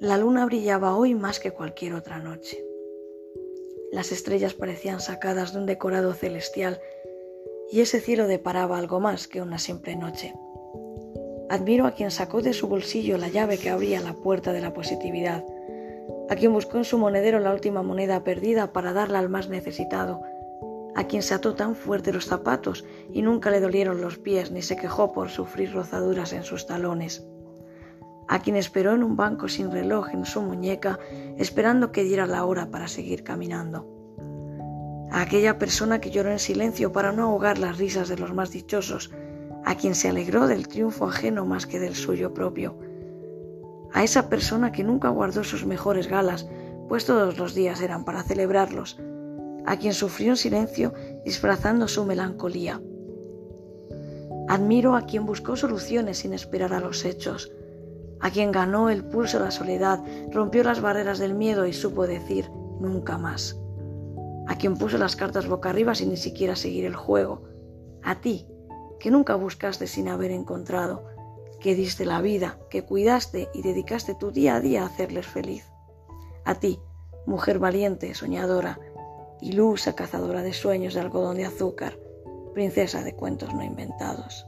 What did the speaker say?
La luna brillaba hoy más que cualquier otra noche. Las estrellas parecían sacadas de un decorado celestial y ese cielo deparaba algo más que una simple noche. Admiro a quien sacó de su bolsillo la llave que abría la puerta de la positividad, a quien buscó en su monedero la última moneda perdida para darla al más necesitado, a quien se ató tan fuerte los zapatos y nunca le dolieron los pies ni se quejó por sufrir rozaduras en sus talones, a quien esperó en un banco sin reloj en su muñeca, esperando que diera la hora para seguir caminando, a aquella persona que lloró en silencio para no ahogar las risas de los más dichosos, a quien se alegró del triunfo ajeno más que del suyo propio, a esa persona que nunca guardó sus mejores galas, pues todos los días eran para celebrarlos, a quien sufrió en silencio disfrazando su melancolía. Admiro a quien buscó soluciones sin esperar a los hechos, a quien ganó el pulso de la soledad, rompió las barreras del miedo y supo decir nunca más, a quien puso las cartas boca arriba sin ni siquiera seguir el juego, a ti, que nunca buscaste sin haber encontrado, que diste la vida, que cuidaste y dedicaste tu día a día a hacerles feliz. A ti, mujer valiente, soñadora, ilusa cazadora de sueños de algodón de azúcar, princesa de cuentos no inventados.